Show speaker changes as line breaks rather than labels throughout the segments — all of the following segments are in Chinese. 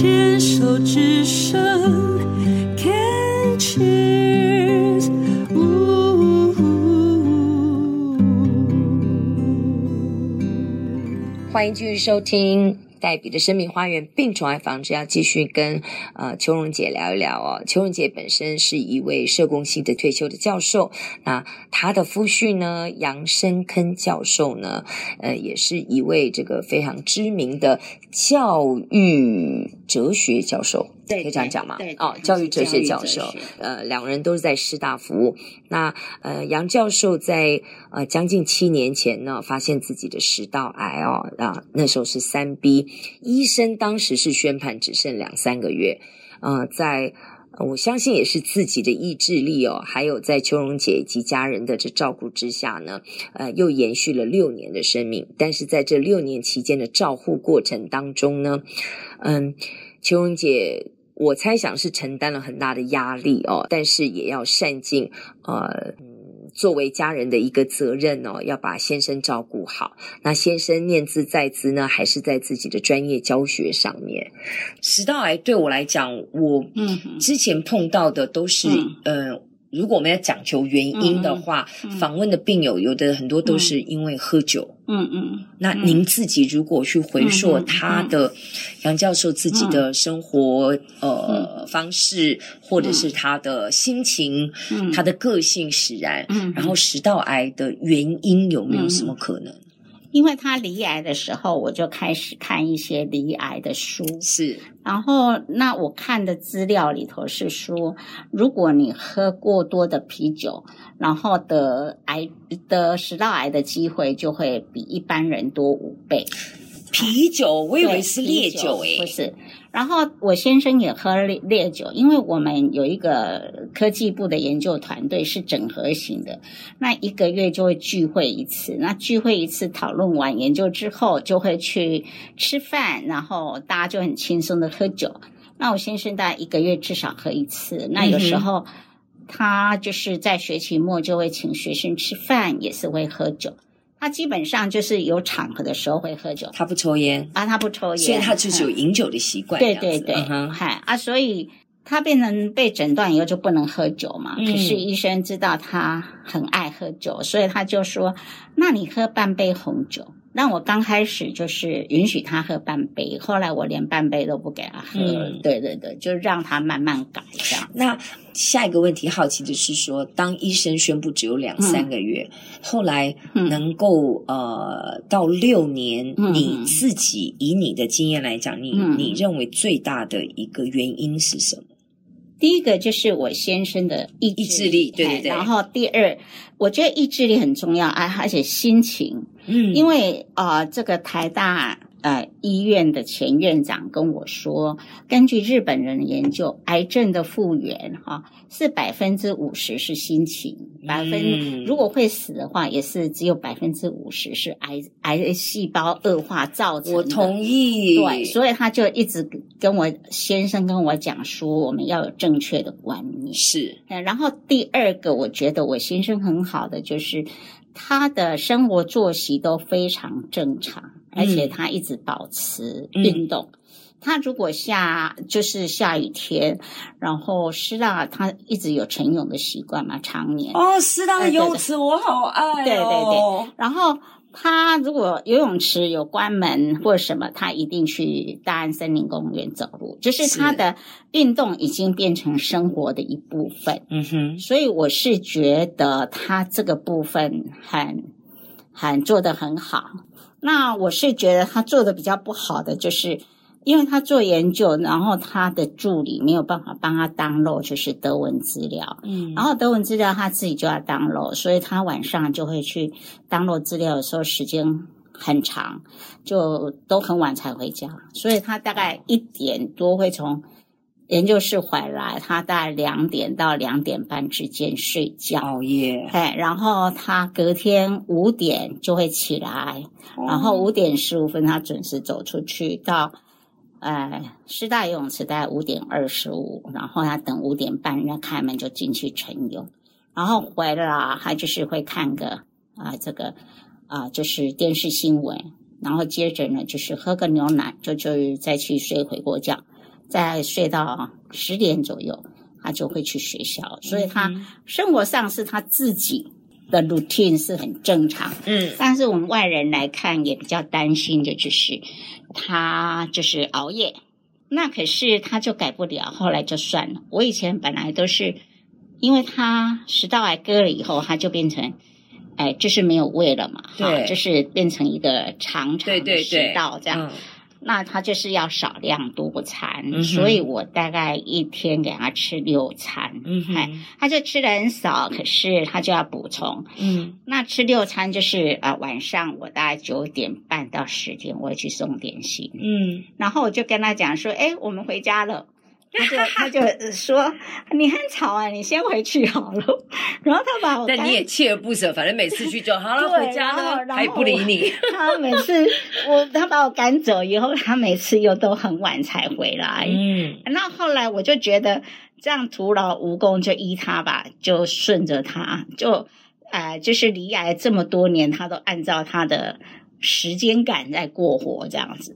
牵手之声，Can cheers，
欢迎继续收听。黛比的生命花园病虫害防治要继续跟呃邱荣杰聊一聊哦。邱荣杰本身是一位社工系的退休的教授，那他的夫婿呢杨生坑教授呢，呃，也是一位这个非常知名的教育哲学教授。对，可以这样讲吗？对，哦，教育哲学教授，呃，两人都是在师大服务。那呃，杨教授在呃将近七年前呢，发现自己的食道癌哦，啊，那时候是三 B，医生当时是宣判只剩两三个月。呃，在我相信也是自己的意志力哦，还有在邱荣姐以及家人的这照顾之下呢，呃，又延续了六年的生命。但是在这六年期间的照护过程当中呢，嗯，邱荣捷。我猜想是承担了很大的压力哦，但是也要善尽呃，作为家人的一个责任哦，要把先生照顾好。那先生念兹在兹呢，还是在自己的专业教学上面。食道癌对我来讲，我嗯之前碰到的都是嗯。呃如果我们要讲求原因的话，嗯嗯、访问的病友有的很多都是因为喝酒。嗯嗯。嗯。那您自己如果去回溯他的杨教授自己的生活、嗯、呃方式，或者是他的心情、嗯、他的个性使然，嗯，然后食道癌的原因有没有什么可能？
因为他罹癌的时候，我就开始看一些罹癌的书。
是，
然后那我看的资料里头是说，如果你喝过多的啤酒，然后得癌得食道癌的机会就会比一般人多五倍。
啤酒，我以为是烈酒诶，
不是。然后我先生也喝烈烈酒，因为我们有一个科技部的研究团队是整合型的，那一个月就会聚会一次，那聚会一次讨论完研究之后，就会去吃饭，然后大家就很轻松的喝酒。那我先生大概一个月至少喝一次，那有时候他就是在学期末就会请学生吃饭，也是会喝酒。他基本上就是有场合的时候会喝酒，
他不抽烟
啊，他不抽烟，
所以他就是有饮酒的习惯。
对对对，嗨啊，所以他变成被诊断以后就不能喝酒嘛。嗯、可是医生知道他很爱喝酒，所以他就说：“那你喝半杯红酒。”那我刚开始就是允许他喝半杯，后来我连半杯都不给他喝。嗯、对对对，就让他慢慢改这样。
那下一个问题，好奇的是说，当医生宣布只有两三个月，嗯、后来能够、嗯、呃到六年，嗯、你自己以你的经验来讲，你、嗯、你认为最大的一个原因是什么？
第一个就是我先生的意志力，意志力
对对对。
然后第二，我觉得意志力很重要啊，而且心情。嗯，因为啊、呃，这个台大呃医院的前院长跟我说，根据日本人的研究，癌症的复原哈、啊、是百分之五十是心情，百分、嗯、如果会死的话，也是只有百分之五十是癌癌细胞恶化造成的。
我同意。
对，所以他就一直跟我先生跟我讲说，我们要有正确的观念。
是。
然后第二个，我觉得我先生很好的就是。他的生活作息都非常正常，而且他一直保持运动。嗯、他如果下就是下雨天，然后师大他一直有晨泳的习惯嘛，常年
哦，师大的泳池我好爱哦，
对对对，然后。他如果游泳池有关门或者什么，他一定去大安森林公园走路，就是他的运动已经变成生活的一部分。嗯哼，所以我是觉得他这个部分很很做得很好。那我是觉得他做的比较不好的就是。因为他做研究，然后他的助理没有办法帮他 download，就是德文资料。嗯，然后德文资料他自己就要 download，所以他晚上就会去 download 资料的时候时间很长，就都很晚才回家。所以他大概一点多会从研究室回来，他大概两点到两点半之间睡觉。熬夜。哎，然后他隔天五点就会起来，哦、然后五点十五分他准时走出去到。呃，师大游泳池大概五点二十五，然后他等五点半人家开门就进去晨泳，然后回来他就是会看个啊、呃、这个啊、呃、就是电视新闻，然后接着呢就是喝个牛奶，就就再去睡回过觉，再睡到十点左右，他就会去学校。所以他生活上是他自己的 routine 是很正常。
嗯，
但是我们外人来看也比较担心的就是他就是熬夜。那可是他就改不了，后来就算了。我以前本来都是，因为他食道癌割了以后，他就变成，哎，就是没有胃了嘛，
哈，
就是变成一个长长的食道这样。
对对对，嗯
那他就是要少量多餐，嗯、所以我大概一天给他吃六餐，
嗯，
他就吃的很少，可是他就要补充，
嗯，
那吃六餐就是啊、呃，晚上我大概九点半到十点我会去送点心，
嗯，
然后我就跟他讲说，哎，我们回家了。他就他就 说你很吵啊，你先回去好了。然后他把我，
但你也锲而不舍，反正每次去就好了，回家了还不理你。
他每次我他把我赶走以后，他每次又都很晚才回来。
嗯，
那后来我就觉得这样徒劳无功，就依他吧，就顺着他，就呃，就是离癌这么多年，他都按照他的。时间感在过活这样子，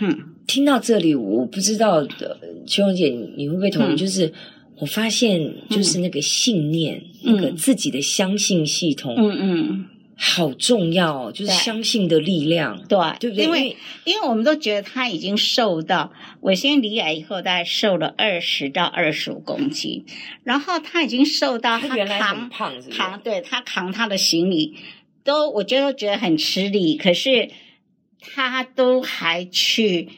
嗯，
听到这里，我不知道的秋蓉姐，你会不会同意？嗯、就是我发现，就是那个信念，
嗯、
那个自己的相信系统，
嗯嗯，
好重要，就是相信的力量，
对。
对不对？
因为因为我们都觉得他已经瘦到，我先离癌以后，大概瘦了二十到二十五公斤，然后他已经瘦到他
原来很胖是不是，
扛，对，他扛他的行李。都我觉得觉得很吃力，可是他都还去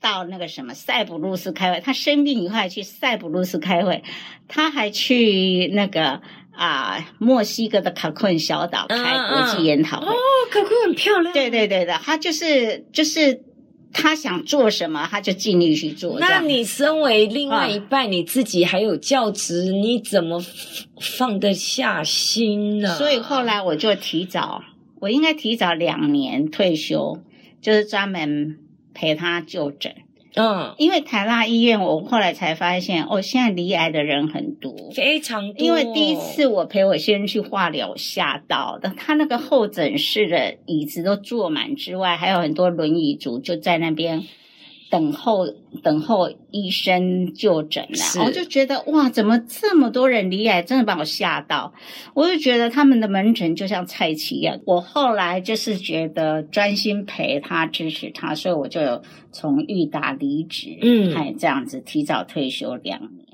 到那个什么塞浦路斯开会。他生病以后还去塞浦路斯开会，他还去那个啊墨西哥的卡昆小岛开国际研讨会。
哦，卡昆很漂亮。
对对对的，他就是就是。他想做什么，他就尽力去做。
那你身为另外一半，啊、你自己还有教职，你怎么放得下心呢？
所以后来我就提早，我应该提早两年退休，就是专门陪他就诊。
嗯，
因为台大医院，我后来才发现，哦，现在离癌的人很多，
非常多。
因为第一次我陪我先生去化疗，吓到的，他那个候诊室的椅子都坐满之外，还有很多轮椅族就在那边。等候等候医生就诊了，我就觉得哇，怎么这么多人离癌，真的把我吓到。我就觉得他们的门诊就像菜奇一样。我后来就是觉得专心陪他、支持他，所以我就有从裕达离职，
嗯，
还这样子提早退休两年。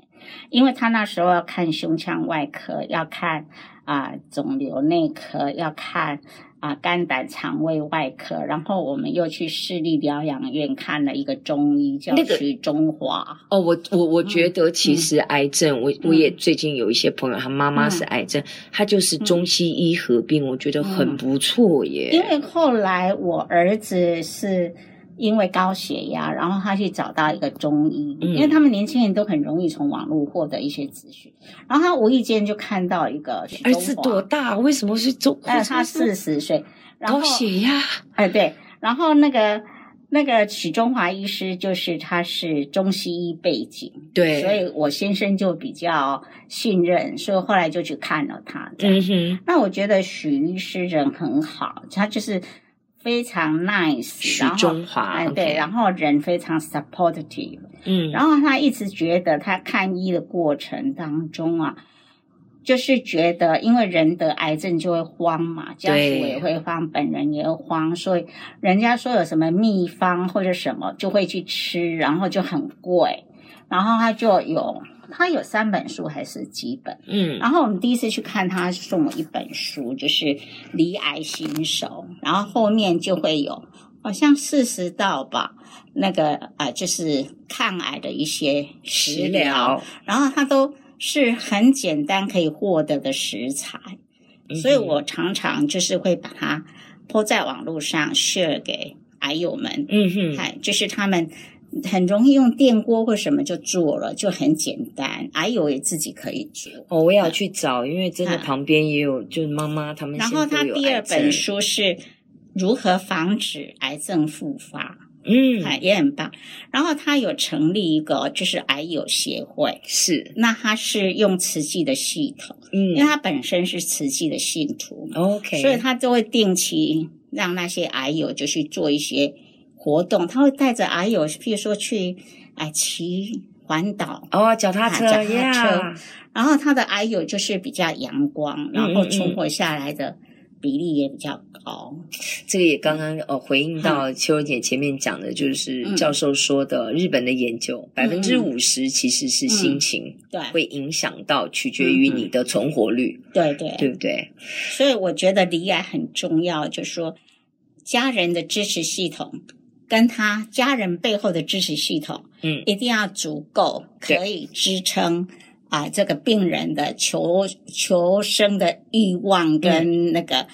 因为他那时候要看胸腔外科，要看啊、呃、肿瘤内科，要看。啊，肝胆肠胃外科，然后我们又去市立疗养院看了一个中医，叫徐中华。
哦，我我我觉得其实癌症，嗯、我我也最近有一些朋友，他妈妈是癌症，嗯、他就是中西医合并，我觉得很不错耶。
因为后来我儿子是。因为高血压，然后他去找到一个中医，嗯、因为他们年轻人都很容易从网络获得一些资讯，然后他无意间就看到一个
儿子多大？为什么是中？
呃，他四十岁，然后
高血压。
哎，对，然后那个那个许中华医师就是他是中西医背景，
对，
所以我先生就比较信任，所以后来就去看了他。
嗯哼，
那我觉得许医师人很好，他就是。非常 nice，
许中华，
哎，对，然后人非常 supportive，
嗯，
然后他一直觉得他看医的过程当中啊，就是觉得因为人得癌症就会慌嘛，家属也会慌，本人也会慌，所以人家说有什么秘方或者什么就会去吃，然后就很贵，然后他就有。他有三本书还是几本？
嗯，
然后我们第一次去看他送我一本书，就是《离癌新手》，然后后面就会有好像四十道吧，那个啊、呃，就是抗癌的一些食疗，
疗
然后它都是很简单可以获得的食材，嗯、所以我常常就是会把它 po 在网络上 share 给癌友们，
嗯哼，
哎，就是他们。很容易用电锅或什么就做了，就很简单。癌友也自己可以做。
哦，我也要去找，因为真的旁边也有，嗯、就是妈妈他们。
然后他第二本书是如何防止癌症复发，
嗯，
也很棒。然后他有成立一个就是癌友协会，
是。
那他是用慈济的系统，
嗯，
因为他本身是慈济的信徒，
嗯，OK，
所以他就会定期让那些癌友就去做一些。活动，他会带着阿友，譬如说去哎骑环岛
哦，脚踏车，脚踏
车然后他的阿友就是比较阳光，然后存活下来的。嗯嗯比例也比较高，
这个也刚刚哦回应到秋蓉姐前面讲的，就是教授说的日本的研究，百分之五十其实是心情，对，会影响到取决于你的存活率，
对对，
对不对？
所以我觉得离癌很重要，就是说家人的支持系统跟他家人背后的支持系统，嗯，一定要足够，可以支撑。啊，这个病人的求求生的欲望跟那个、嗯、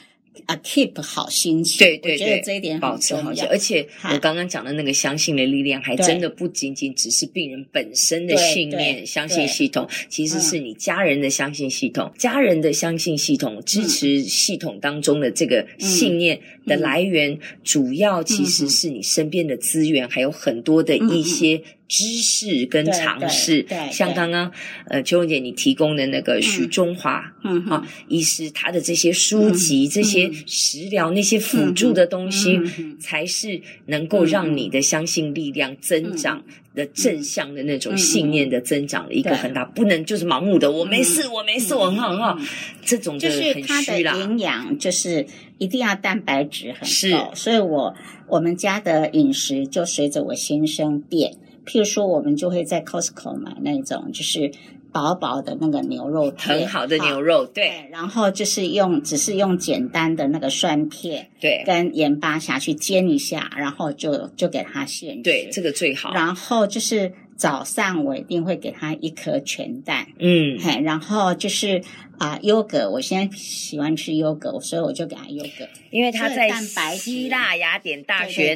啊，keep 好心情，
对对对，
我觉得这一点
保持好心，而且我刚刚讲的那个相信的力量，还真的不仅仅只是病人本身的信念、相信系统，其实是你家人的相信系统，家人的相信系统支持系统当中的这个信念的来源，主要其实是你身边的资源，还有很多的一些。知识跟尝试，对像刚刚呃秋蓉姐你提供的那个许中华，嗯，好、啊，医师他的这些书籍、嗯、这些食疗、嗯、那些辅助的东西，嗯、才是能够让你的相信力量增长的正向的那种信念的增长的一个很大，不能就是盲目的我没事，我没事，我很好很好，这种就很虚啦。
营养就是一定要蛋白质很高，所以我我们家的饮食就随着我先生变。譬如说，我们就会在 Costco 买那种，就是薄薄的那个牛肉片，
很好的牛肉，对，
对。然后就是用，只是用简单的那个蒜片，
对，
跟盐巴下去煎一下，然后就就给它现吃。
对，这个最好。
然后就是早上我一定会给他一颗全蛋，
嗯，
嘿，然后就是。啊，优格，我现在喜欢吃优格，所以我就给他优格，
因为他在希腊雅典大学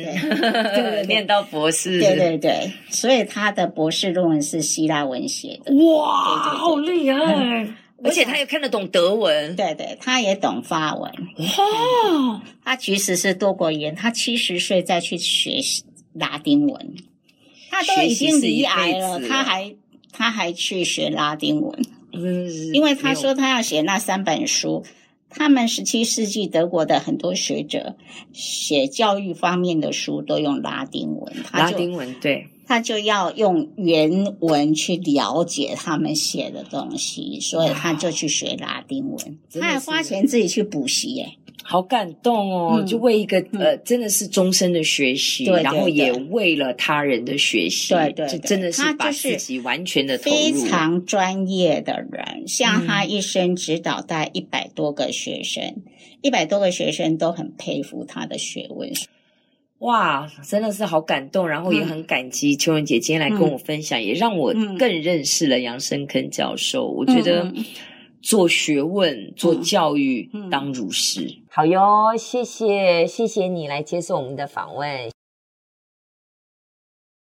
念到博士，
对对对，所以他的博士论文是希腊文写的，
哇，对对对。好厉害！嗯、而且他也看得懂德文，
对对，他也懂法文，
哇，
他其实是多国语言，他七十岁再去学拉丁文，他都已经罹癌了，了他还他还去学拉丁文。因为他说他要写那三本书，他们十七世纪德国的很多学者写教育方面的书都用拉丁文，
拉丁文对，
他就要用原文去了解他们写的东西，所以他就去学拉丁文，他还花钱自己去补习耶。
好感动哦！就为一个呃，真的是终身的学习，然后也为了他人的学习，对对，就真的是把自己完全的投入。
非常专业的人，像他一生指导大概一百多个学生，一百多个学生都很佩服他的学问。
哇，真的是好感动，然后也很感激秋文姐今天来跟我分享，也让我更认识了杨生坑教授。我觉得。做学问、做教育，当如是。好哟，谢谢，谢谢你来接受我们的访问。